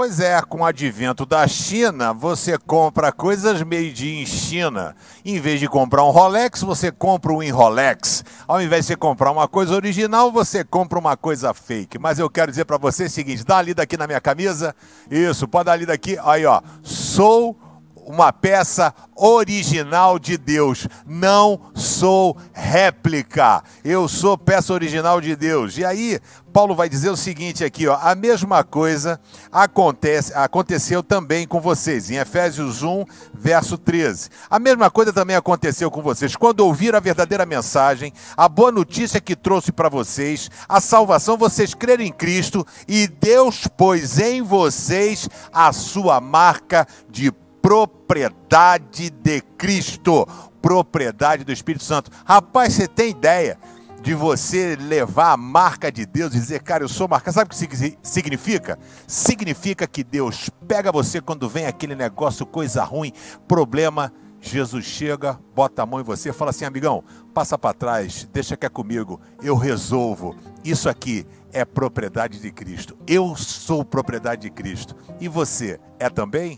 Pois é, com o advento da China, você compra coisas made in China. Em vez de comprar um Rolex, você compra um Rolex. Ao invés de você comprar uma coisa original, você compra uma coisa fake. Mas eu quero dizer para você o seguinte: dá ali daqui na minha camisa. Isso, pode dar ali daqui. Aí, ó. Sou uma peça original de Deus. Não sou réplica. Eu sou peça original de Deus. E aí, Paulo vai dizer o seguinte aqui, ó, a mesma coisa acontece, aconteceu também com vocês, em Efésios 1, verso 13. A mesma coisa também aconteceu com vocês. Quando ouviram a verdadeira mensagem, a boa notícia que trouxe para vocês, a salvação, vocês creram em Cristo e Deus pôs em vocês a sua marca de propriedade de Cristo, propriedade do Espírito Santo. Rapaz, você tem ideia de você levar a marca de Deus e dizer, cara, eu sou marca. Sabe o que significa? Significa que Deus pega você quando vem aquele negócio, coisa ruim, problema. Jesus chega, bota a mão em você, fala assim, amigão, passa para trás, deixa que é comigo, eu resolvo. Isso aqui é propriedade de Cristo. Eu sou propriedade de Cristo. E você é também?